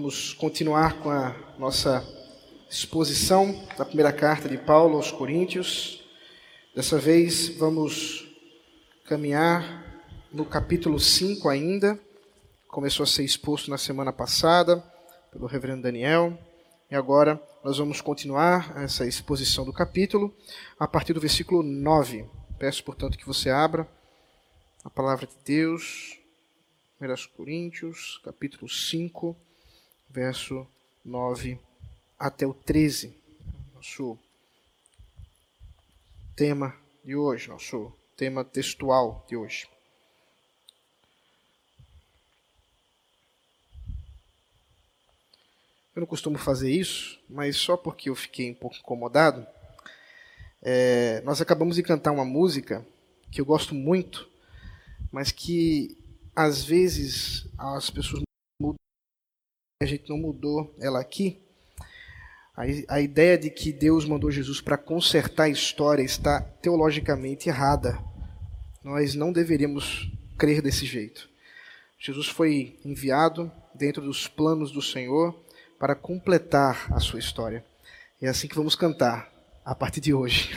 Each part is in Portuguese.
Vamos continuar com a nossa exposição da primeira carta de Paulo aos Coríntios. Dessa vez vamos caminhar no capítulo 5 ainda. Começou a ser exposto na semana passada pelo reverendo Daniel. E agora nós vamos continuar essa exposição do capítulo a partir do versículo 9. Peço, portanto, que você abra a palavra de Deus 1 Coríntios, capítulo 5, verso 9 até o 13. Nosso tema de hoje, nosso tema textual de hoje. Eu não costumo fazer isso, mas só porque eu fiquei um pouco incomodado, é, nós acabamos de cantar uma música que eu gosto muito, mas que às vezes as pessoas a gente não mudou ela aqui. A, a ideia de que Deus mandou Jesus para consertar a história está teologicamente errada. Nós não deveríamos crer desse jeito. Jesus foi enviado dentro dos planos do Senhor para completar a sua história. É assim que vamos cantar a partir de hoje.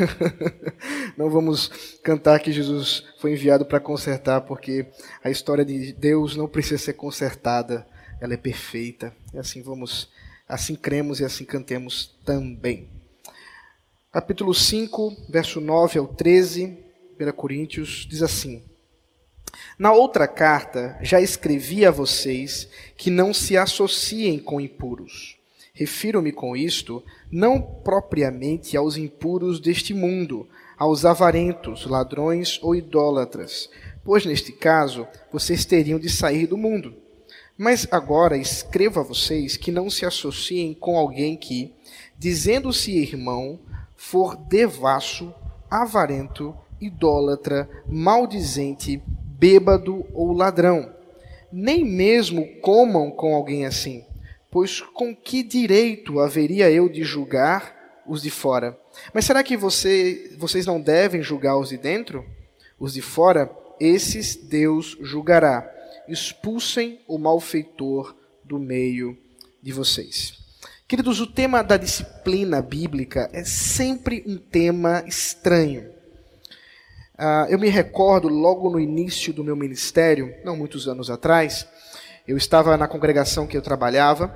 Não vamos cantar que Jesus foi enviado para consertar, porque a história de Deus não precisa ser consertada, ela é perfeita. E assim vamos, assim cremos e assim cantemos também. Capítulo 5, verso 9 ao 13, 1 Coríntios, diz assim: Na outra carta já escrevi a vocês que não se associem com impuros Refiro-me com isto não propriamente aos impuros deste mundo, aos avarentos, ladrões ou idólatras, pois neste caso vocês teriam de sair do mundo. Mas agora escrevo a vocês que não se associem com alguém que, dizendo-se irmão, for devasso, avarento, idólatra, maldizente, bêbado ou ladrão. Nem mesmo comam com alguém assim Pois com que direito haveria eu de julgar os de fora? Mas será que você, vocês não devem julgar os de dentro? Os de fora, esses Deus julgará. Expulsem o malfeitor do meio de vocês. Queridos, o tema da disciplina bíblica é sempre um tema estranho. Uh, eu me recordo logo no início do meu ministério, não muitos anos atrás, eu estava na congregação que eu trabalhava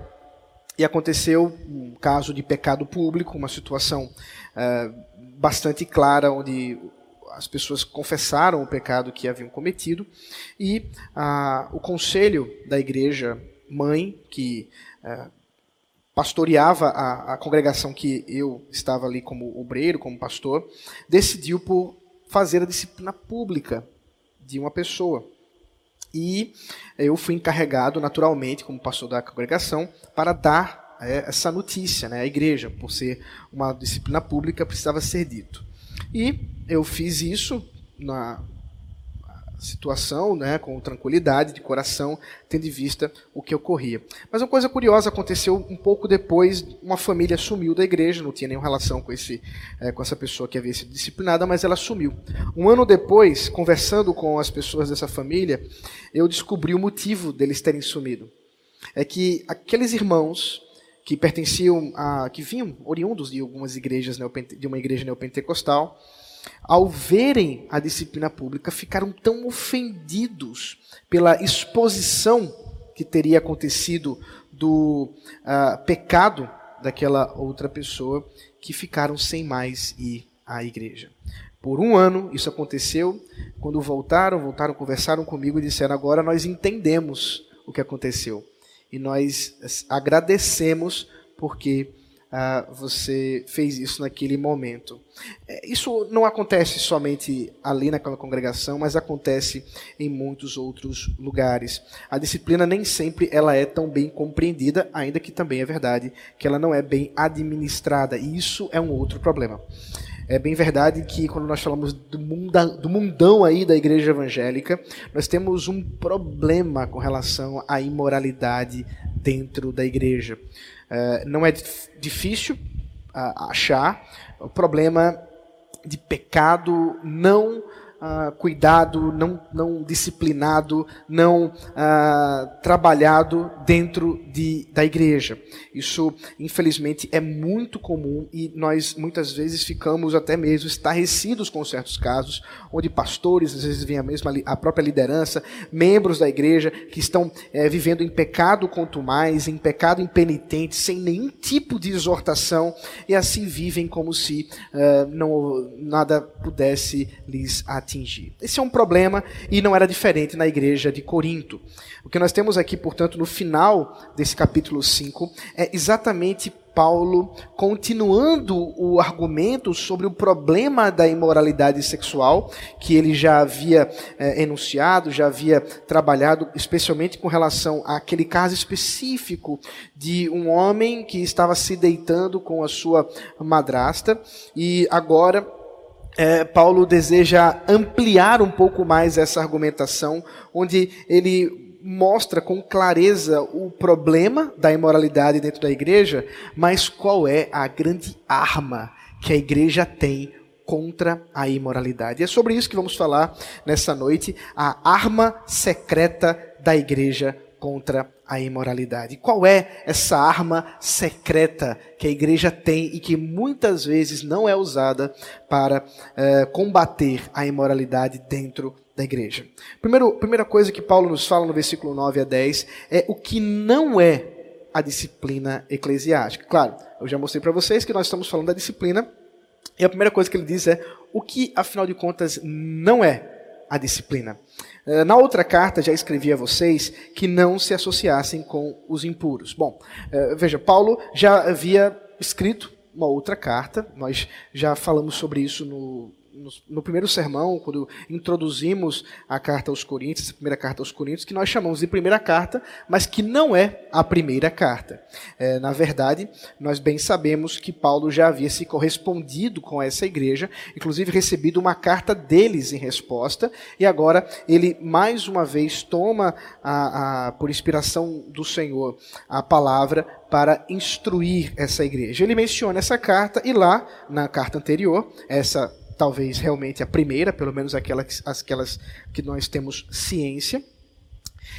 e aconteceu um caso de pecado público, uma situação uh, bastante clara, onde as pessoas confessaram o pecado que haviam cometido e uh, o conselho da igreja mãe, que uh, pastoreava a, a, congregação que eu estava ali como obreiro, como pastor, decidiu por fazer a disciplina pública de uma pessoa. E eu fui encarregado, naturalmente, como pastor da congregação, para dar é, essa notícia né, à igreja, por ser uma disciplina pública, precisava ser dito. E eu fiz isso na, situação, né, com tranquilidade de coração, tendo em vista o que ocorria. Mas uma coisa curiosa aconteceu um pouco depois, uma família sumiu da igreja, não tinha nenhuma relação com, esse, é, com essa pessoa que havia sido disciplinada, mas ela sumiu. Um ano depois, conversando com as pessoas dessa família, eu descobri o motivo deles terem sumido. É que aqueles irmãos que pertenciam a, que vinham oriundos de algumas igrejas de uma igreja neopentecostal, ao verem a disciplina pública, ficaram tão ofendidos pela exposição que teria acontecido do uh, pecado daquela outra pessoa, que ficaram sem mais ir à igreja. Por um ano isso aconteceu. Quando voltaram, voltaram, conversaram comigo e disseram: agora nós entendemos o que aconteceu. E nós agradecemos porque ah, você fez isso naquele momento. É, isso não acontece somente ali naquela congregação, mas acontece em muitos outros lugares. A disciplina nem sempre ela é tão bem compreendida, ainda que também é verdade que ela não é bem administrada. E isso é um outro problema. É bem verdade que quando nós falamos do, munda, do mundão aí da igreja evangélica, nós temos um problema com relação à imoralidade dentro da igreja. Uh, não é difícil uh, achar o problema de pecado não ah, cuidado, não, não disciplinado, não ah, trabalhado dentro de, da igreja. Isso, infelizmente, é muito comum e nós muitas vezes ficamos até mesmo estarrecidos com certos casos, onde pastores, às vezes vem a mesma a própria liderança, membros da igreja que estão é, vivendo em pecado mais, em pecado impenitente, sem nenhum tipo de exortação e assim vivem como se uh, não nada pudesse lhes atingir. Esse é um problema e não era diferente na igreja de Corinto. O que nós temos aqui, portanto, no final desse capítulo 5 é exatamente Paulo continuando o argumento sobre o problema da imoralidade sexual, que ele já havia é, enunciado, já havia trabalhado, especialmente com relação àquele caso específico de um homem que estava se deitando com a sua madrasta, e agora é, Paulo deseja ampliar um pouco mais essa argumentação, onde ele mostra com clareza o problema da imoralidade dentro da igreja, mas qual é a grande arma que a igreja tem contra a imoralidade. É sobre isso que vamos falar nessa noite, a arma secreta da igreja contra a imoralidade. Qual é essa arma secreta que a igreja tem e que muitas vezes não é usada para eh, combater a imoralidade dentro da igreja. Primeiro, primeira coisa que Paulo nos fala no versículo 9 a 10 é o que não é a disciplina eclesiástica. Claro, eu já mostrei para vocês que nós estamos falando da disciplina, e a primeira coisa que ele diz é o que, afinal de contas, não é a disciplina. Eh, na outra carta, já escrevi a vocês que não se associassem com os impuros. Bom, eh, veja, Paulo já havia escrito uma outra carta, nós já falamos sobre isso no no, primeiro sermão, quando introduzimos a carta aos Coríntios, a primeira carta aos Coríntios, que nós chamamos de primeira carta, mas que não é a primeira carta. É, na verdade, nós bem sabemos que Paulo já havia se correspondido com essa igreja, inclusive recebido uma carta deles em resposta, e agora ele mais uma vez toma, a, a, por inspiração do Senhor, a palavra para instruir essa igreja. Ele menciona essa carta, e lá, na carta anterior, essa talvez realmente a primeira, pelo menos aquelas, aquelas que nós temos ciência,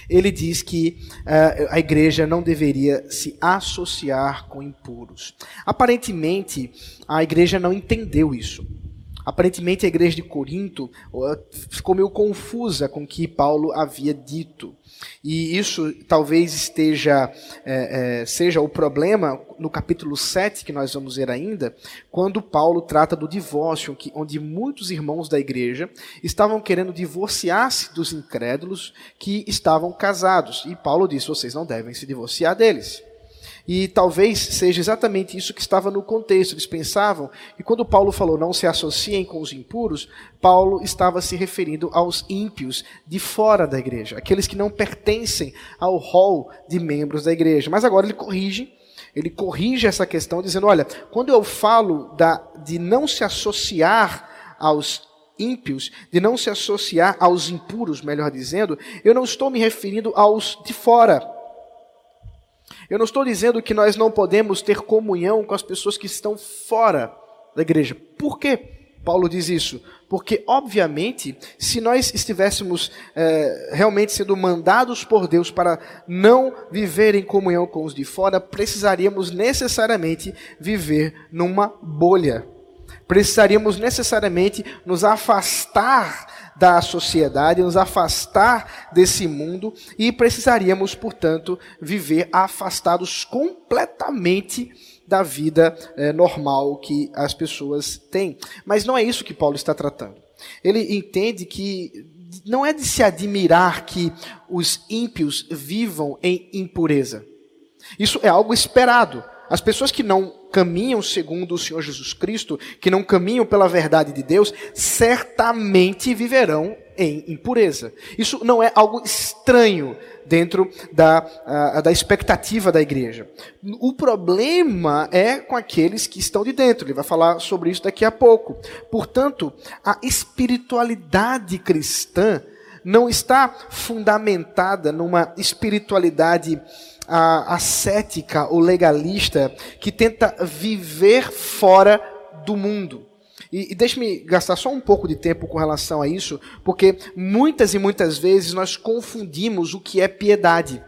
ele diz que uh, a igreja não deveria se associar com impuros. Aparentemente, a igreja não entendeu isso. Aparentemente, a igreja de Corinto ficou meio confusa com o que Paulo havia dito. E isso talvez esteja é, é, seja o problema no capítulo 7, que nós vamos ver ainda, quando Paulo trata do divórcio, que, onde muitos irmãos da igreja estavam querendo divorciar-se dos incrédulos que estavam casados. E Paulo disse: vocês não devem se divorciar deles. E talvez seja exatamente isso que estava no contexto. Eles pensavam, e quando Paulo falou não se associem com os impuros, Paulo estava se referindo aos ímpios de fora da igreja, aqueles que não pertencem ao rol de membros da igreja. Mas agora ele corrige, ele corrige essa questão, dizendo: olha, quando eu falo da, de não se associar aos ímpios, de não se associar aos impuros, melhor dizendo, eu não estou me referindo aos de fora eu não estou dizendo que nós não podemos ter comunhão com as pessoas que estão fora da igreja. Por que Paulo diz isso? Porque, obviamente, se nós estivéssemos é, realmente sendo mandados por Deus para não viver em comunhão com os de fora, precisaríamos necessariamente viver numa bolha. Precisaríamos necessariamente nos afastar da sociedade, nos afastar desse mundo e precisaríamos, portanto, viver afastados completamente da vida é, normal que as pessoas têm. Mas não é isso que Paulo está tratando. Ele entende que não é de se admirar que os ímpios vivam em impureza. Isso é algo esperado. As pessoas que não caminham segundo o Senhor Jesus Cristo, que não caminham pela verdade de Deus, certamente viverão em impureza. Isso não é algo estranho dentro da, da expectativa da igreja. O problema é com aqueles que estão de dentro. Ele vai falar sobre isso daqui a pouco. Portanto, a espiritualidade cristã não está fundamentada numa espiritualidade a ascética ou legalista que tenta viver fora do mundo. E, e deixe-me gastar só um pouco de tempo com relação a isso, porque muitas e muitas vezes nós confundimos o que é piedade.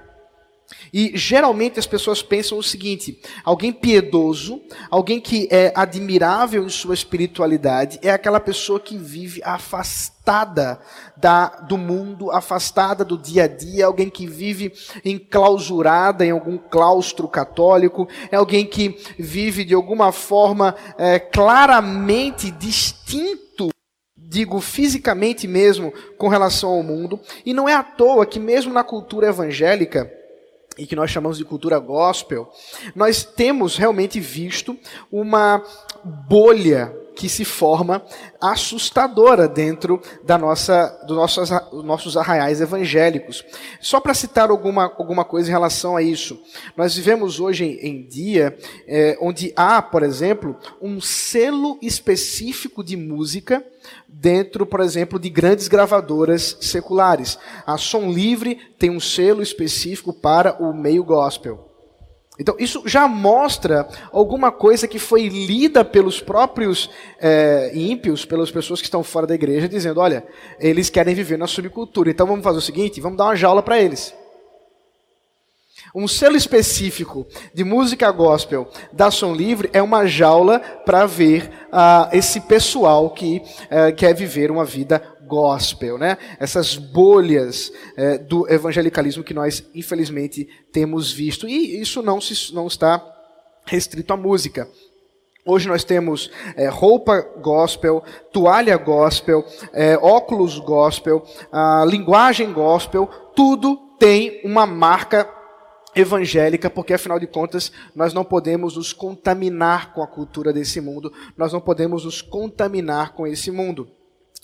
E geralmente as pessoas pensam o seguinte: alguém piedoso, alguém que é admirável em sua espiritualidade, é aquela pessoa que vive afastada da, do mundo, afastada do dia a dia, alguém que vive enclausurada em algum claustro católico, é alguém que vive de alguma forma é, claramente distinto digo fisicamente mesmo, com relação ao mundo, e não é à toa que, mesmo na cultura evangélica, e que nós chamamos de cultura gospel, nós temos realmente visto uma bolha que se forma assustadora dentro da nossa, dos nossos, arraiais evangélicos. Só para citar alguma, alguma coisa em relação a isso, nós vivemos hoje em, em dia é, onde há, por exemplo, um selo específico de música dentro, por exemplo, de grandes gravadoras seculares. A Som Livre tem um selo específico para o meio gospel. Então, isso já mostra alguma coisa que foi lida pelos próprios é, ímpios, pelas pessoas que estão fora da igreja, dizendo: olha, eles querem viver na subcultura, então vamos fazer o seguinte: vamos dar uma jaula para eles. Um selo específico de música gospel da Som Livre é uma jaula para ver uh, esse pessoal que uh, quer viver uma vida gospel, né? Essas bolhas uh, do evangelicalismo que nós infelizmente temos visto e isso não se, não está restrito à música. Hoje nós temos é, roupa gospel, toalha gospel, é, óculos gospel, linguagem gospel, tudo tem uma marca evangélica, porque afinal de contas nós não podemos nos contaminar com a cultura desse mundo, nós não podemos nos contaminar com esse mundo.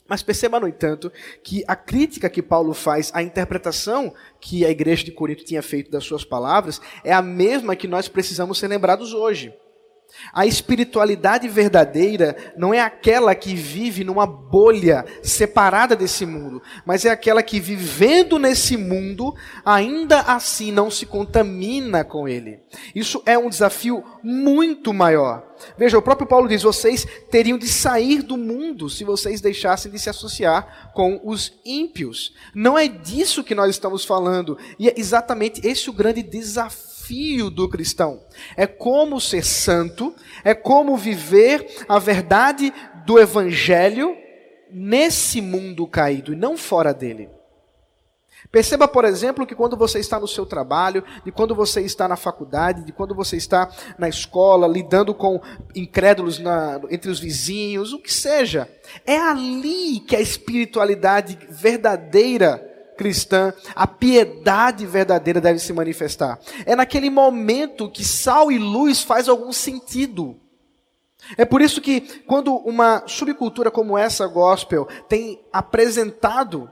Mas perceba, no entanto, que a crítica que Paulo faz à interpretação que a igreja de Corinto tinha feito das suas palavras é a mesma que nós precisamos ser lembrados hoje. A espiritualidade verdadeira não é aquela que vive numa bolha separada desse mundo, mas é aquela que, vivendo nesse mundo, ainda assim não se contamina com ele. Isso é um desafio muito maior. Veja, o próprio Paulo diz: vocês teriam de sair do mundo se vocês deixassem de se associar com os ímpios. Não é disso que nós estamos falando, e é exatamente esse o grande desafio desafio do cristão. É como ser santo, é como viver a verdade do evangelho nesse mundo caído e não fora dele. Perceba, por exemplo, que quando você está no seu trabalho, de quando você está na faculdade, de quando você está na escola, lidando com incrédulos na, entre os vizinhos, o que seja, é ali que a espiritualidade verdadeira cristã, a piedade verdadeira deve se manifestar. É naquele momento que sal e luz faz algum sentido. É por isso que quando uma subcultura como essa gospel tem apresentado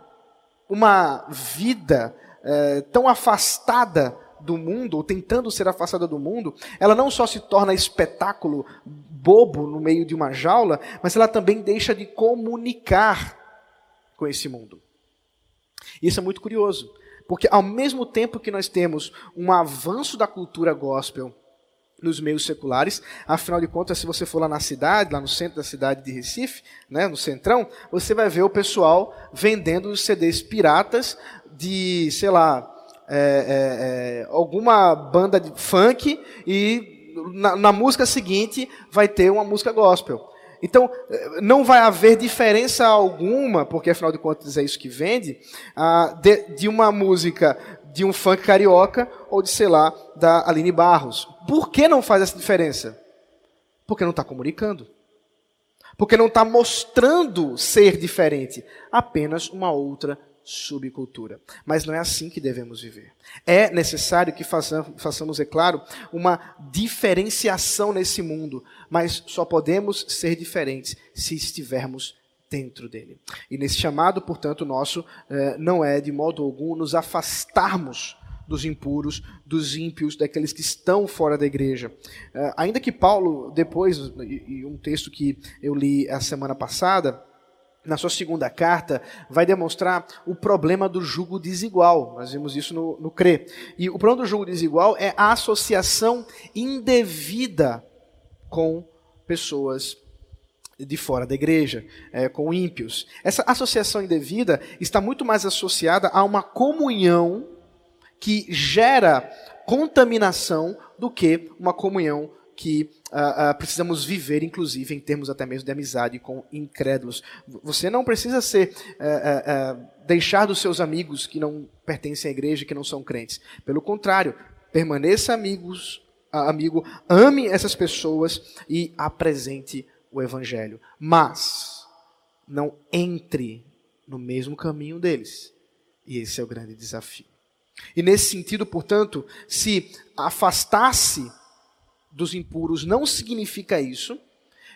uma vida é, tão afastada do mundo, ou tentando ser afastada do mundo, ela não só se torna espetáculo bobo no meio de uma jaula, mas ela também deixa de comunicar com esse mundo. Isso é muito curioso, porque ao mesmo tempo que nós temos um avanço da cultura gospel nos meios seculares, afinal de contas, se você for lá na cidade, lá no centro da cidade de Recife, né, no centrão, você vai ver o pessoal vendendo os CDs piratas de, sei lá, é, é, é, alguma banda de funk e na, na música seguinte vai ter uma música gospel. Então, não vai haver diferença alguma, porque afinal de contas é isso que vende, ah, de, uma música de um funk carioca ou de, sei lá, da Aline Barros. Por que não faz essa diferença? Porque não está comunicando. Porque não está mostrando ser diferente. Apenas uma outra subcultura. Mas não é assim que devemos viver. É necessário que façamos, é claro, uma diferenciação nesse mundo, mas só podemos ser diferentes se estivermos dentro dele. E nesse chamado, portanto, nosso eh, não é de modo algum nos afastarmos dos impuros, dos ímpios, daqueles que estão fora da igreja. Eh, ainda que Paulo, depois, e um texto que eu li a semana passada, na sua segunda carta, vai demonstrar o problema do jugo desigual. Nós vimos isso no, no CRE. E o problema do jugo desigual é a associação indevida com pessoas de fora da igreja, é, com ímpios. Essa associação indevida está muito mais associada a uma comunhão que gera contaminação do que uma comunhão que uh, uh, precisamos viver, inclusive, em termos até mesmo de amizade com incrédulos. Você não precisa ser uh, deixar dos seus amigos que não pertencem à igreja, que não são crentes. Pelo contrário, permaneça amigos, amigo, ame essas pessoas e apresente o evangelho. Mas não entre no mesmo caminho deles. E esse é o grande desafio. E nesse sentido, portanto, se afastasse dos impuros não significa isso,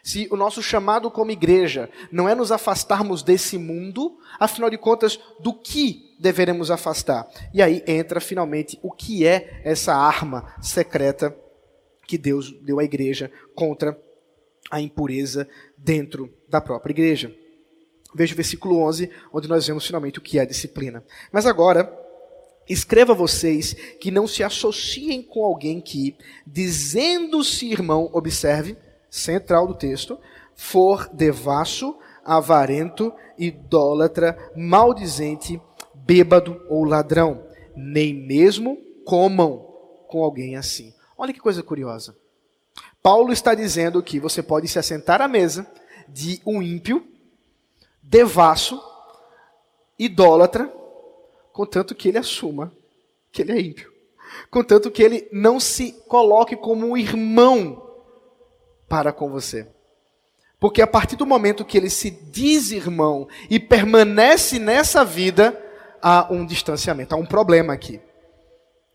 se o nosso chamado como igreja não é nos afastarmos desse mundo, afinal de contas, do que deveremos afastar? E aí entra finalmente o que é essa arma secreta que Deus deu à igreja contra a impureza dentro da própria igreja. Veja o versículo 11, onde nós vemos finalmente o que é a disciplina. Mas agora, escreva vocês que não se associem com alguém que, dizendo-se irmão, observe, central do texto, for devasso, avarento, idólatra, maldizente, bêbado ou ladrão, nem mesmo comam com alguém assim. Olha que coisa curiosa. Paulo está dizendo que você pode se assentar à mesa de um ímpio, devasso, idólatra, contanto que ele assuma que ele é ímpio. Contanto que ele não se coloque como um irmão para com você. Porque a partir do momento que ele se diz irmão e permanece nessa vida, há um distanciamento, há um problema aqui.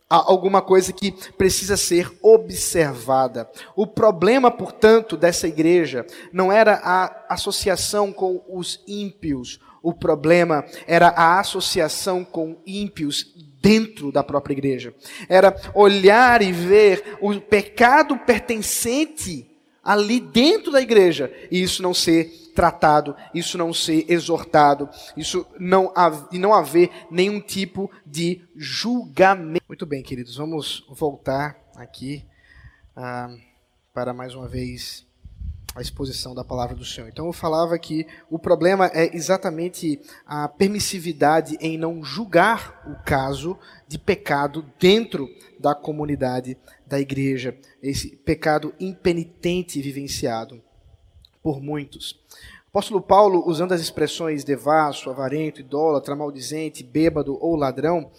Há alguma coisa que precisa ser observada. O problema, portanto, dessa igreja não era a associação com os ímpios, o problema era a associação com ímpios dentro da própria igreja. Era olhar e ver o pecado pertencente ali dentro da igreja e isso não ser tratado, isso não ser exortado, isso não e não haver nenhum tipo de julgamento. Muito bem, queridos, vamos voltar aqui ah, para mais uma vez a exposição da palavra do Senhor. Então eu falava que o problema é exatamente a permissividade em não julgar o caso de pecado dentro da comunidade da igreja, esse pecado impenitente vivenciado por muitos. Apóstolo Paulo, usando as expressões devasso, avarento, idólatra, maldizente, bêbado ou ladrão,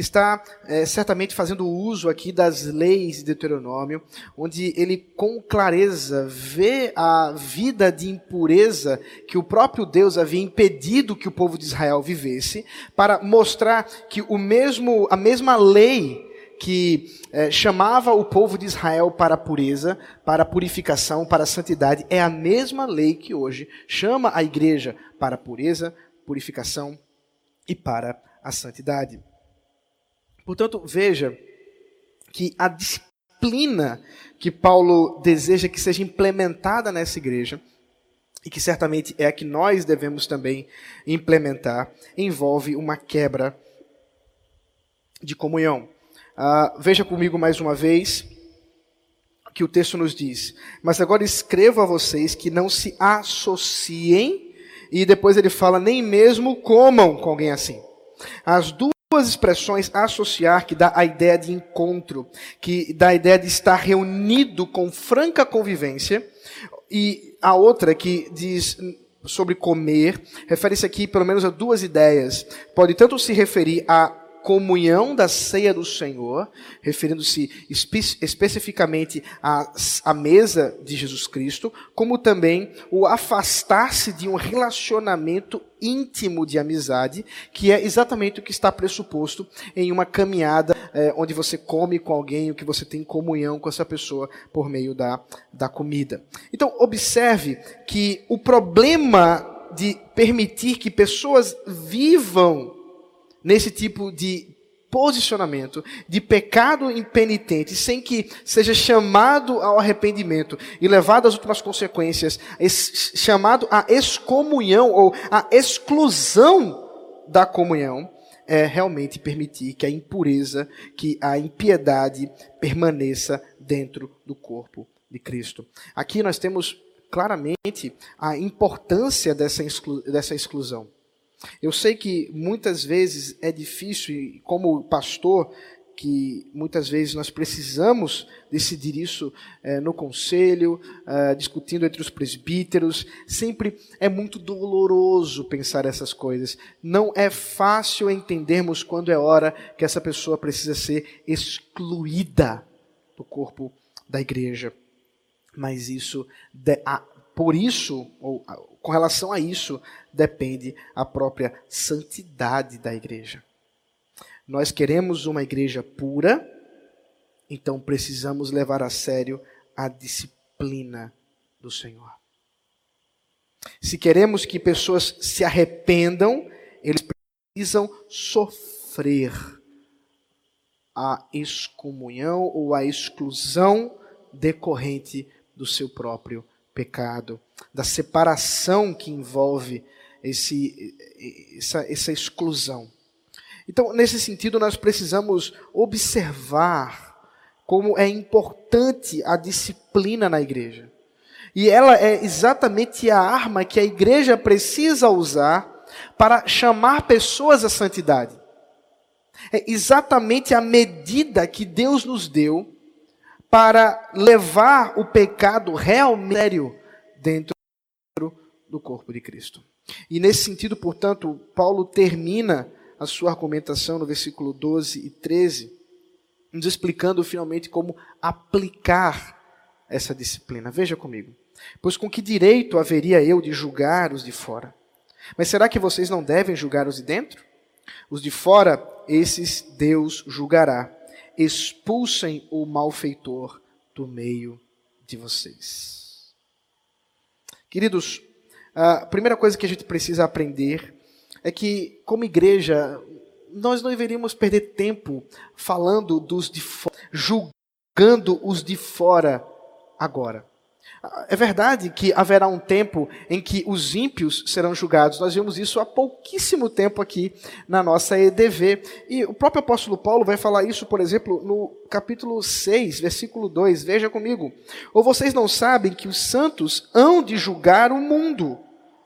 está é, certamente fazendo uso aqui das leis de Deuteronômio, onde ele com clareza vê a vida de impureza que o próprio Deus havia impedido que o povo de Israel vivesse, para mostrar que o mesmo, a mesma lei que é, chamava o povo de Israel para a pureza, para a purificação, para a santidade, é a mesma lei que hoje chama a igreja para a pureza, purificação e para a santidade. Portanto, veja que a disciplina que Paulo deseja que seja implementada nessa igreja, e que certamente é a que nós devemos também implementar, envolve uma quebra de comunhão. Uh, veja comigo mais uma vez que o texto nos diz. Mas agora escrevo a vocês que não se associem, e depois ele fala, nem mesmo comam com alguém assim. As duas expressões associar, que dá a ideia de encontro, que dá a ideia de estar reunido com franca convivência, e a outra que diz sobre comer, refere-se aqui pelo menos a duas ideias. Pode tanto se referir a comunhão da ceia do Senhor, referindo-se espe especificamente à, à mesa de Jesus Cristo, como também o afastar-se de um relacionamento íntimo de amizade, que é exatamente o que está pressuposto em uma caminhada é, onde você come com alguém, o que você tem comunhão com essa pessoa por meio da, da comida. Então, observe que o problema de permitir que pessoas vivam nesse tipo de posicionamento de pecado impenitente, sem que seja chamado ao arrependimento e levado às últimas consequências, chamado à excomunhão ou à exclusão da comunhão, é realmente permitir que a impureza, que a impiedade permaneça dentro do corpo de Cristo. Aqui nós temos claramente a importância dessa, exclu dessa exclusão. Eu sei que muitas vezes é difícil, e como pastor, que muitas vezes nós precisamos decidir isso é, no conselho, é, discutindo entre os presbíteros. Sempre é muito doloroso pensar essas coisas. Não é fácil entendermos quando é hora que essa pessoa precisa ser excluída do corpo da igreja. Mas isso, por isso, ou com relação a isso, depende a própria santidade da igreja. Nós queremos uma igreja pura, então precisamos levar a sério a disciplina do Senhor. Se queremos que pessoas se arrependam, eles precisam sofrer a excomunhão ou a exclusão decorrente do seu próprio pecado, da separação que envolve esse, essa, essa exclusão. Então, nesse sentido, nós precisamos observar como é importante a disciplina na igreja. E ela é exatamente a arma que a igreja precisa usar para chamar pessoas à santidade. É exatamente a medida que Deus nos deu para levar o pecado realmente dentro do corpo de Cristo. E nesse sentido, portanto, Paulo termina a sua argumentação no versículo 12 e 13, nos explicando finalmente como aplicar essa disciplina. Veja comigo. Pois com que direito haveria eu de julgar os de fora? Mas será que vocês não devem julgar os de dentro? Os de fora, esses Deus julgará. Expulsem o malfeitor do meio de vocês. Queridos, a primeira coisa que a gente precisa aprender é que, como igreja, nós não deveríamos perder tempo falando dos de fora, julgando os de fora agora. É verdade que haverá um tempo em que os ímpios serão julgados. Nós vimos isso há pouquíssimo tempo aqui na nossa EDV. E o próprio apóstolo Paulo vai falar isso, por exemplo, no capítulo 6, versículo 2. Veja comigo. Ou vocês não sabem que os santos hão de julgar o mundo?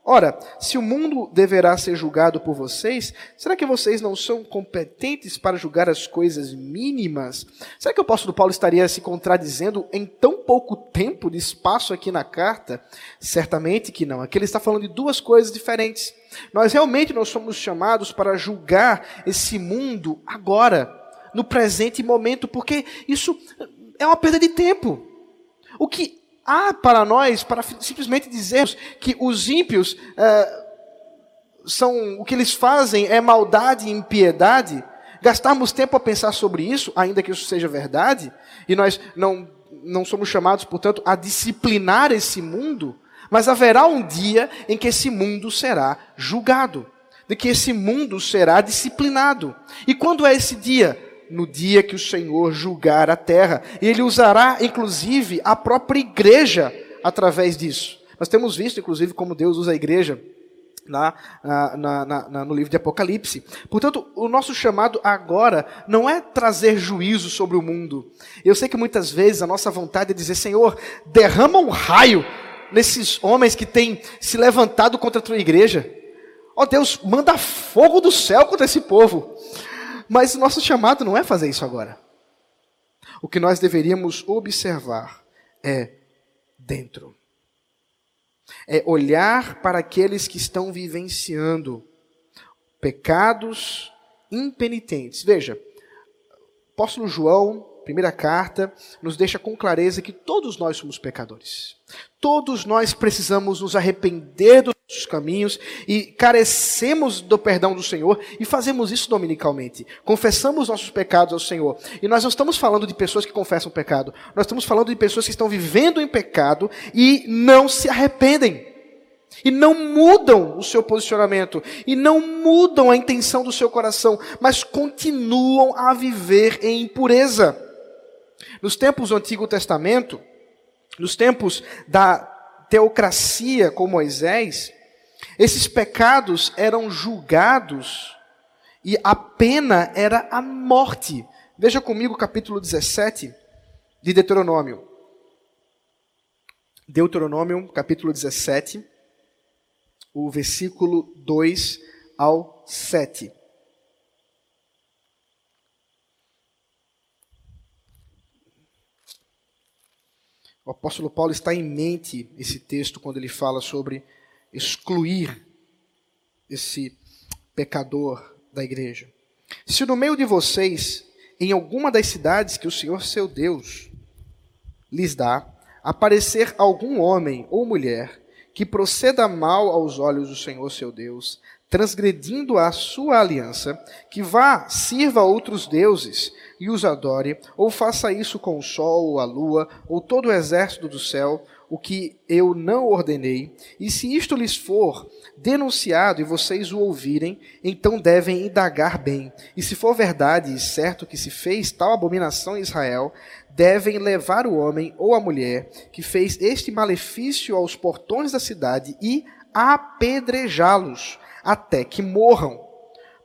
Ora, se o mundo deverá ser julgado por vocês, será que vocês não são competentes para julgar as coisas mínimas? Será que o apóstolo Paulo estaria se contradizendo em tão pouco tempo de espaço aqui na carta? Certamente que não. Aqui ele está falando de duas coisas diferentes. Nós realmente não somos chamados para julgar esse mundo agora, no presente momento, porque isso é uma perda de tempo. O que há para nós, para simplesmente dizermos que os ímpios é, são o que eles fazem é maldade e impiedade, gastarmos tempo a pensar sobre isso, ainda que isso seja verdade, e nós não, não somos chamados, portanto, a disciplinar esse mundo, mas haverá um dia em que esse mundo será julgado, de que esse mundo será disciplinado. E quando é esse dia? No dia que o Senhor julgar a terra. E ele usará, inclusive, a própria igreja através disso. Nós temos visto, inclusive, como Deus usa a igreja na, na, na, no livro de Apocalipse. Portanto, o nosso chamado agora não é trazer juízo sobre o mundo. Eu sei que muitas vezes a nossa vontade é dizer: Senhor, derrama um raio nesses homens que têm se levantado contra a tua igreja. Ó oh, Deus, manda fogo do céu contra esse povo. Mas o nosso chamado não é fazer isso agora. O que nós deveríamos observar é dentro. É olhar para aqueles que estão vivenciando pecados impenitentes. Veja, apóstolo João, primeira carta, nos deixa com clareza que todos nós somos pecadores. Todos nós precisamos nos arrepender dos nossos caminhos e carecemos do perdão do Senhor e fazemos isso dominicalmente. Confessamos nossos pecados ao Senhor. E nós não estamos falando de pessoas que confessam pecado. Nós estamos falando de pessoas que estão vivendo em pecado e não se arrependem. E não mudam o seu posicionamento. E não mudam a intenção do seu coração. Mas continuam a viver em impureza. Nos tempos do Antigo Testamento, nos tempos da teocracia com Moisés, esses pecados eram julgados e a pena era a morte. Veja comigo o capítulo 17 de Deuteronômio. Deuteronômio, capítulo 17, o versículo 2 ao 7. O apóstolo Paulo está em mente esse texto quando ele fala sobre excluir esse pecador da igreja. Se no meio de vocês, em alguma das cidades que o Senhor seu Deus lhes dá, aparecer algum homem ou mulher que proceda mal aos olhos do Senhor seu Deus, transgredindo a sua aliança, que vá, sirva a outros deuses e os adore, ou faça isso com o sol, ou a lua, ou todo o exército do céu, o que eu não ordenei, e se isto lhes for denunciado e vocês o ouvirem, então devem indagar bem. E se for verdade e certo que se fez tal abominação em Israel, devem levar o homem ou a mulher que fez este malefício aos portões da cidade e apedrejá-los até que morram.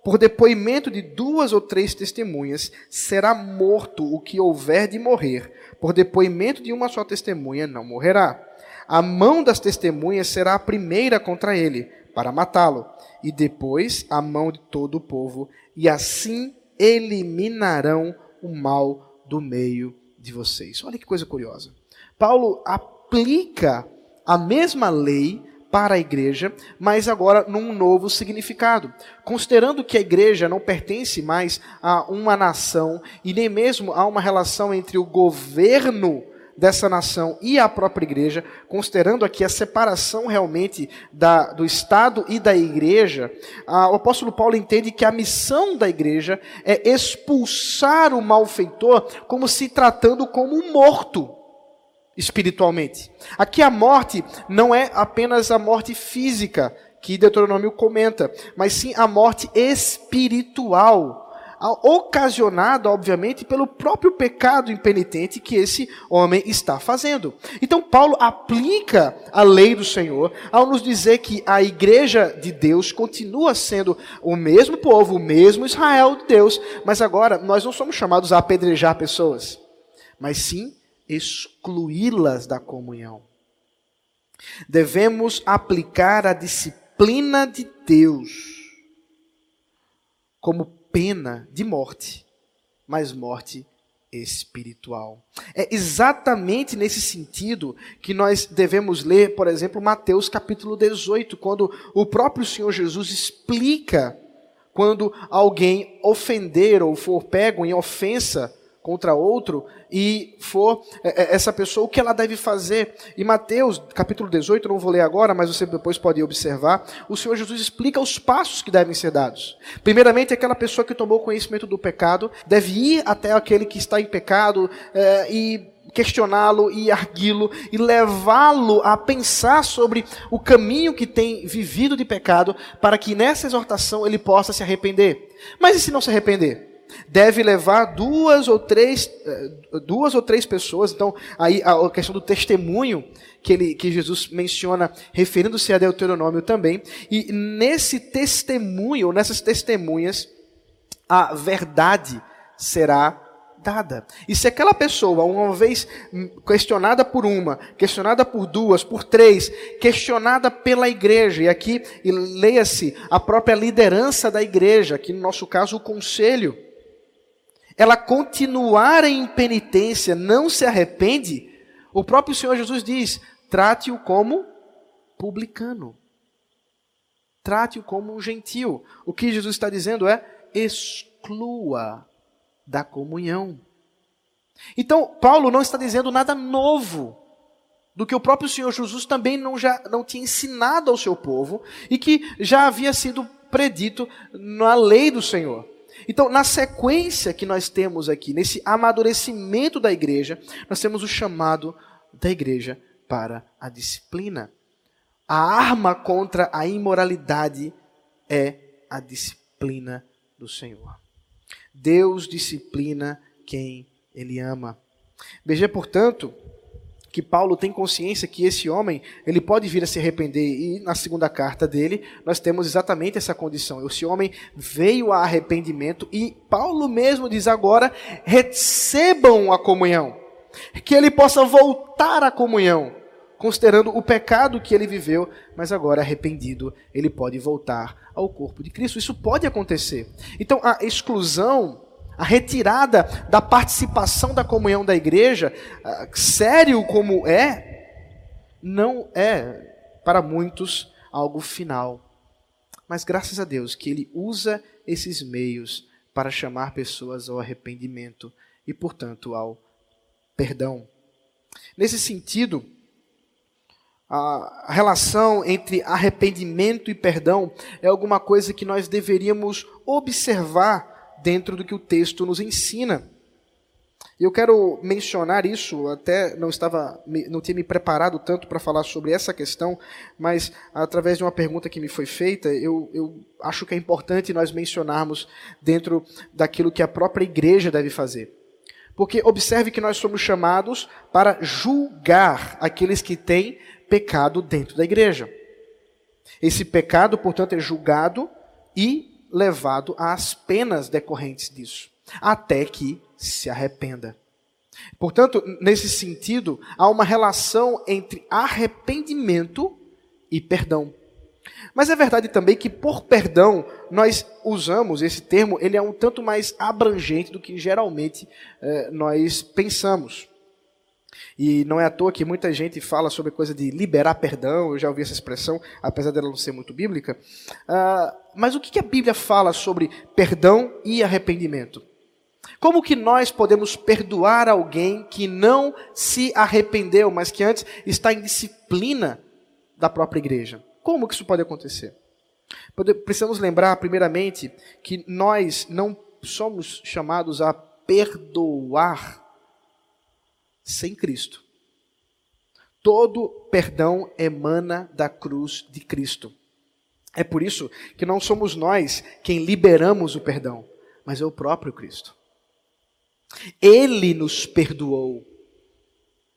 Por depoimento de duas ou três testemunhas, será morto o que houver de morrer. Por depoimento de uma só testemunha, não morrerá. A mão das testemunhas será a primeira contra ele, para matá-lo, e depois a mão de todo o povo, e assim eliminarão o mal do meio de vocês. Olha que coisa curiosa. Paulo aplica a mesma lei para a igreja, mas agora num novo significado. Considerando que a igreja não pertence mais a uma nação e nem mesmo a uma relação entre o governo dessa nação e a própria igreja, considerando aqui a separação realmente da, do Estado e da igreja, a, o apóstolo Paulo entende que a missão da igreja é expulsar o malfeitor como se tratando como um morto espiritualmente. Aqui a morte não é apenas a morte física, que Deuteronômio comenta, mas sim a morte espiritual, ocasionada, obviamente, pelo próprio pecado impenitente que esse homem está fazendo. Então, Paulo aplica a lei do Senhor ao nos dizer que a igreja de Deus continua sendo o mesmo povo, o mesmo Israel de Deus, mas agora nós não somos chamados a apedrejar pessoas, mas sim excluí-las da comunhão. Devemos aplicar a disciplina de Deus como pena de morte, mas morte espiritual. É exatamente nesse sentido que nós devemos ler, por exemplo, Mateus capítulo 18, quando o próprio Senhor Jesus explica quando alguém ofender ou for pego em ofensa contra outro e for é, é, essa pessoa, o que ela deve fazer? Em Mateus, capítulo 18, não vou ler agora, mas você depois pode observar, o Senhor Jesus explica os passos que devem ser dados. Primeiramente, aquela pessoa que tomou conhecimento do pecado deve ir até aquele que está em pecado é, e questioná-lo e arguí-lo e levá-lo a pensar sobre o caminho que tem vivido de pecado para que nessa exortação ele possa se arrepender. Mas e se não se arrepender? Deve levar duas ou três, eh, duas ou três pessoas. Então, aí a questão do testemunho que, ele, que Jesus menciona, referindo-se a Deuteronômio também. E nesse testemunho, nessas testemunhas, a verdade será dada. E se aquela pessoa, uma vez questionada por uma, questionada por duas, por três, questionada pela igreja, e aqui leia-se a própria liderança da igreja, aqui no nosso caso o conselho, ela continuar em penitência, não se arrepende, o próprio Senhor Jesus diz: trate-o como publicano. Trate-o como um gentil. O que Jesus está dizendo é: exclua da comunhão. Então, Paulo não está dizendo nada novo do que o próprio Senhor Jesus também não, já, não tinha ensinado ao seu povo e que já havia sido predito na lei do Senhor. Então, na sequência que nós temos aqui, nesse amadurecimento da igreja, nós temos o chamado da igreja para a disciplina. A arma contra a imoralidade é a disciplina do Senhor. Deus disciplina quem ele ama. Veja, portanto, que Paulo tem consciência que esse homem ele pode vir a se arrepender e na segunda carta dele nós temos exatamente essa condição. Esse homem veio a arrependimento e Paulo mesmo diz agora recebam a comunhão, que ele possa voltar à comunhão considerando o pecado que ele viveu, mas agora arrependido, ele pode voltar ao corpo de Cristo. Isso pode acontecer. Então, a exclusão, a retirada da participação da comunhão da igreja, ah, sério como é, não é para muitos algo final. Mas graças a Deus que ele usa esses meios para chamar pessoas ao arrependimento e, portanto, ao perdão. Nesse sentido, a relação entre arrependimento e perdão é alguma coisa que nós deveríamos observar dentro do que o texto nos ensina. Eu quero mencionar isso, até não estava, não tinha me preparado tanto para falar sobre essa questão, mas através de uma pergunta que me foi feita, eu, eu acho que é importante nós mencionarmos dentro daquilo que a própria igreja deve fazer. Porque observe que nós somos chamados para julgar aqueles que têm pecado dentro da igreja. Esse pecado, portanto, é julgado e levado às penas decorrentes disso, até que se arrependa. Portanto, nesse sentido, há uma relação entre arrependimento e perdão. Mas é verdade também que por perdão nós usamos esse termo, ele é um tanto mais abrangente do que geralmente eh, nós pensamos. E não é à toa que muita gente fala sobre coisa de liberar perdão, eu já ouvi essa expressão, apesar dela não ser muito bíblica. Uh, mas o que a Bíblia fala sobre perdão e arrependimento? Como que nós podemos perdoar alguém que não se arrependeu, mas que antes está em disciplina da própria igreja? Como que isso pode acontecer? Precisamos lembrar, primeiramente, que nós não somos chamados a perdoar sem Cristo. Todo perdão emana da cruz de Cristo. É por isso que não somos nós quem liberamos o perdão, mas é o próprio Cristo. Ele nos perdoou,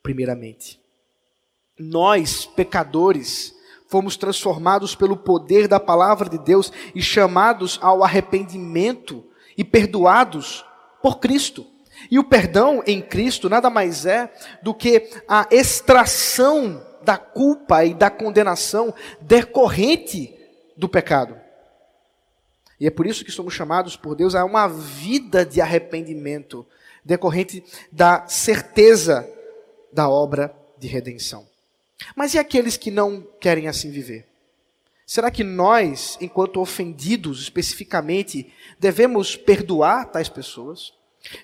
primeiramente. Nós, pecadores, fomos transformados pelo poder da palavra de Deus e chamados ao arrependimento e perdoados por Cristo. E o perdão em Cristo nada mais é do que a extração da culpa e da condenação decorrente do pecado. E é por isso que somos chamados por Deus a uma vida de arrependimento, decorrente da certeza da obra de redenção. Mas e aqueles que não querem assim viver? Será que nós, enquanto ofendidos especificamente, devemos perdoar tais pessoas?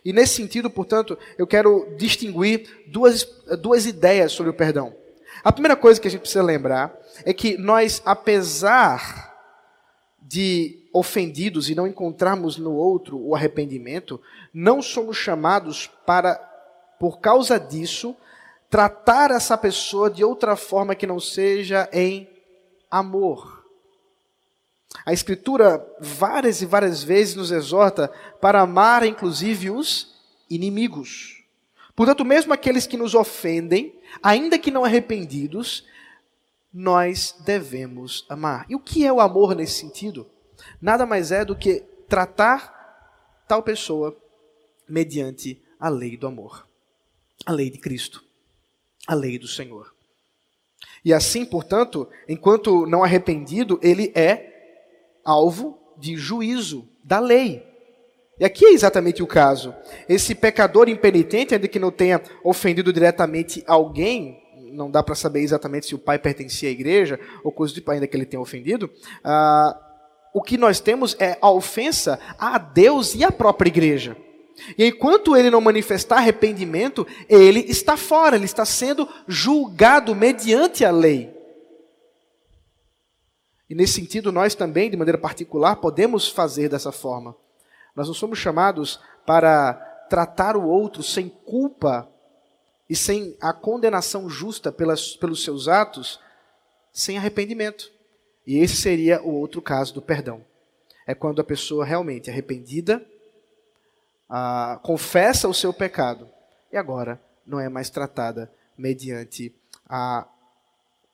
E nesse sentido, portanto, eu quero distinguir duas, duas ideias sobre o perdão. A primeira coisa que a gente precisa lembrar é que nós, apesar de ofendidos e não encontrarmos no outro o arrependimento, não somos chamados para, por causa disso, tratar essa pessoa de outra forma que não seja em amor. A Escritura várias e várias vezes nos exorta para amar, inclusive, os inimigos. Portanto, mesmo aqueles que nos ofendem, ainda que não arrependidos, nós devemos amar. E o que é o amor nesse sentido? Nada mais é do que tratar tal pessoa mediante a lei do amor, a lei de Cristo, a lei do Senhor. E assim, portanto, enquanto não arrependido, ele é alvo de juízo da lei. E aqui é exatamente o caso. Esse pecador impenitente, ainda que não tenha ofendido diretamente alguém, não dá para saber exatamente se o pai pertencia à igreja ou coisa do tipo, ainda que ele tenha ofendido. Ah, o que nós temos é a ofensa a Deus e à própria igreja. E enquanto ele não manifestar arrependimento, ele está fora, ele está sendo julgado mediante a lei. E nesse sentido, nós também, de maneira particular, podemos fazer dessa forma. Nós não somos chamados para tratar o outro sem culpa e sem a condenação justa pelas, pelos seus atos, sem arrependimento. E esse seria o outro caso do perdão. É quando a pessoa realmente arrependida ah, confessa o seu pecado e agora não é mais tratada mediante a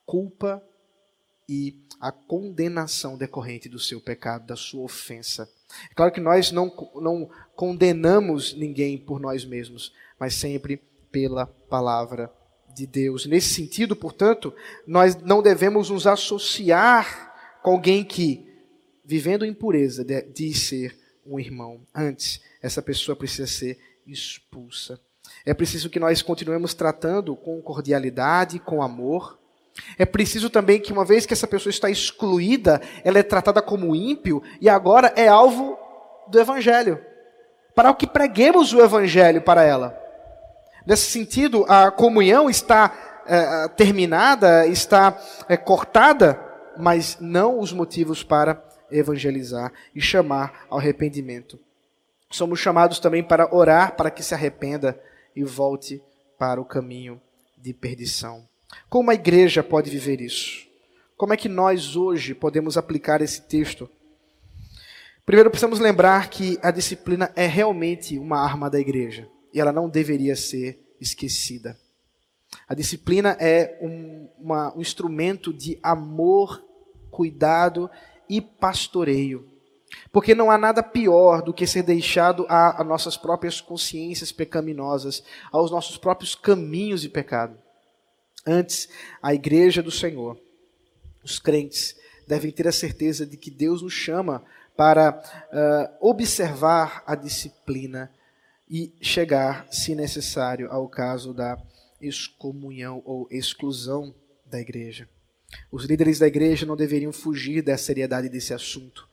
culpa e a condenação decorrente do seu pecado, da sua ofensa. É claro que nós não, não condenamos ninguém por nós mesmos, mas sempre pela palavra de Deus. Nesse sentido, portanto, nós não devemos nos associar com alguém que, vivendo em pureza, diz ser um irmão. Antes, essa pessoa precisa ser expulsa. É preciso que nós continuemos tratando com cordialidade, com amor. É preciso também que, uma vez que essa pessoa está excluída, ela é tratada como ímpio e agora é alvo do Evangelho. Para que preguemos o Evangelho para ela. Nesse sentido, a comunhão está é, terminada, está é, cortada, mas não os motivos para evangelizar e chamar ao arrependimento. Somos chamados também para orar para que se arrependa e volte para o caminho de perdição. Como a igreja pode viver isso? Como é que nós hoje podemos aplicar esse texto? Primeiro, precisamos lembrar que a disciplina é realmente uma arma da igreja e ela não deveria ser esquecida. A disciplina é um, uma, um instrumento de amor, cuidado e pastoreio. Porque não há nada pior do que ser deixado a, a nossas próprias consciências pecaminosas, aos nossos próprios caminhos de pecado. Antes, a igreja do Senhor, os crentes, devem ter a certeza de que Deus nos chama para uh, observar a disciplina e chegar, se necessário, ao caso da excomunhão ou exclusão da igreja. Os líderes da igreja não deveriam fugir da seriedade desse assunto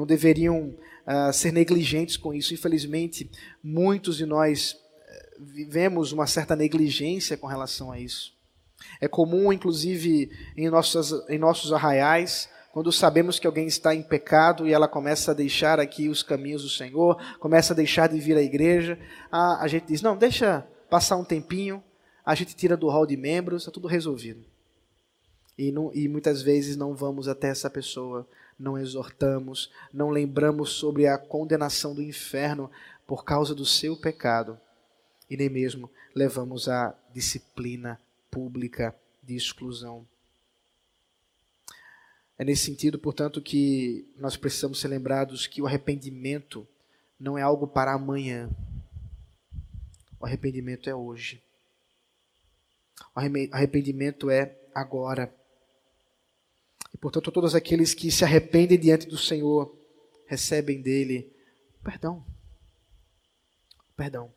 não deveriam uh, ser negligentes com isso. Infelizmente, muitos de nós eh, vivemos uma certa negligência com relação a isso. É comum, inclusive, em, em nossos arraiais, quando sabemos que alguém está em pecado e ela começa a deixar aqui os caminhos do Senhor, começa a deixar de vir à igreja, a, a gente diz: não, deixa passar um tempinho, a gente tira do hall de membros, está tudo resolvido. E, não, e muitas vezes não vamos até essa pessoa não exortamos, não lembramos sobre a condenação do inferno por causa do seu pecado, e nem mesmo levamos a disciplina pública de exclusão. É nesse sentido, portanto, que nós precisamos ser lembrados que o arrependimento não é algo para amanhã. O arrependimento é hoje. O arrependimento é agora. E, portanto, todos aqueles que se arrependem diante do Senhor recebem dele perdão. Perdão.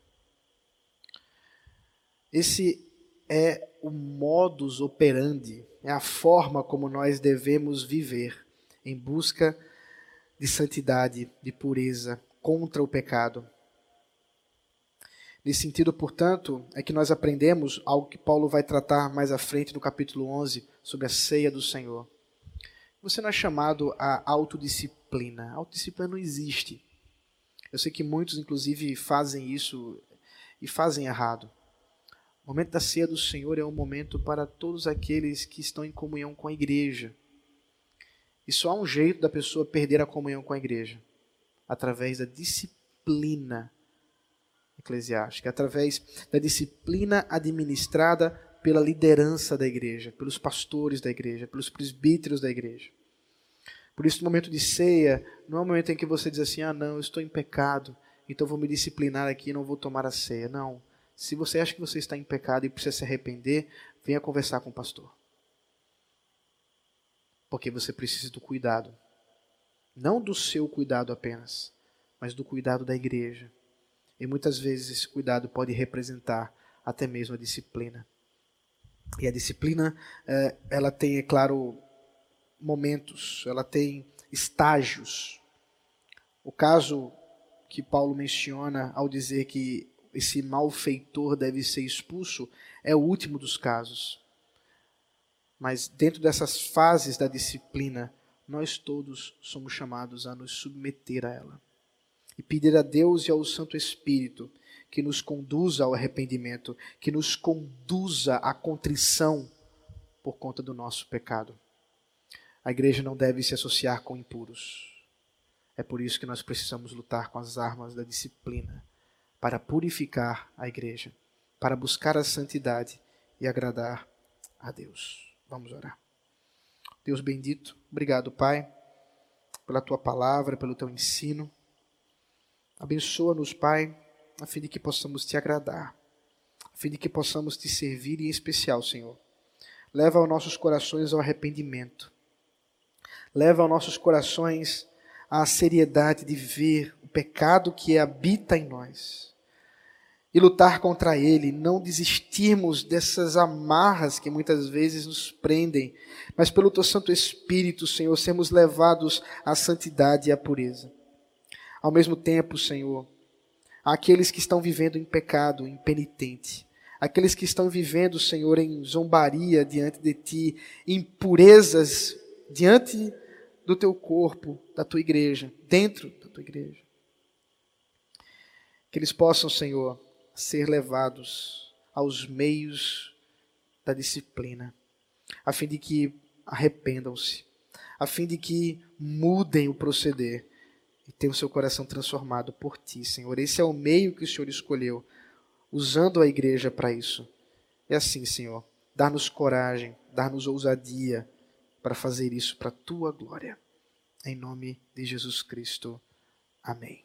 Esse é o modus operandi, é a forma como nós devemos viver em busca de santidade, de pureza, contra o pecado. Nesse sentido, portanto, é que nós aprendemos algo que Paulo vai tratar mais à frente no capítulo 11 sobre a ceia do Senhor. Você não é chamado a autodisciplina. A autodisciplina não existe. Eu sei que muitos, inclusive, fazem isso e fazem errado. O momento da ceia do Senhor é um momento para todos aqueles que estão em comunhão com a igreja. E só há um jeito da pessoa perder a comunhão com a igreja: através da disciplina eclesiástica, através da disciplina administrada pela liderança da igreja, pelos pastores da igreja, pelos presbíteros da igreja. Por isso, no momento de ceia, não é um momento em que você diz assim: ah, não, eu estou em pecado, então vou me disciplinar aqui e não vou tomar a ceia. Não. Se você acha que você está em pecado e precisa se arrepender, venha conversar com o pastor. Porque você precisa do cuidado. Não do seu cuidado apenas, mas do cuidado da igreja. E muitas vezes esse cuidado pode representar até mesmo a disciplina. E a disciplina, é, ela tem, é claro, momentos, ela tem estágios. O caso que Paulo menciona ao dizer que esse malfeitor deve ser expulso é o último dos casos. Mas dentro dessas fases da disciplina, nós todos somos chamados a nos submeter a ela e pedir a Deus e ao Santo Espírito que nos conduza ao arrependimento, que nos conduza à contrição por conta do nosso pecado. A igreja não deve se associar com impuros. É por isso que nós precisamos lutar com as armas da disciplina para purificar a igreja, para buscar a santidade e agradar a Deus. Vamos orar. Deus bendito, obrigado, Pai, pela tua palavra, pelo teu ensino. Abençoa-nos, Pai a fim de que possamos te agradar, a fim de que possamos te servir em especial, Senhor. Leva aos nossos corações ao arrependimento. Leva aos nossos corações a seriedade de ver o pecado que habita em nós e lutar contra ele, não desistirmos dessas amarras que muitas vezes nos prendem, mas pelo teu Santo Espírito, Senhor, sermos levados à santidade e à pureza. Ao mesmo tempo, Senhor, aqueles que estão vivendo em pecado, impenitente, aqueles que estão vivendo, Senhor, em zombaria diante de ti, impurezas diante do teu corpo, da tua igreja, dentro da tua igreja. Que eles possam, Senhor, ser levados aos meios da disciplina, a fim de que arrependam-se, a fim de que mudem o proceder e tenham seu coração transformado por ti, Senhor. Esse é o meio que o Senhor escolheu, usando a igreja para isso. É assim, Senhor, dar-nos coragem, dar-nos ousadia para fazer isso para a tua glória. Em nome de Jesus Cristo. Amém.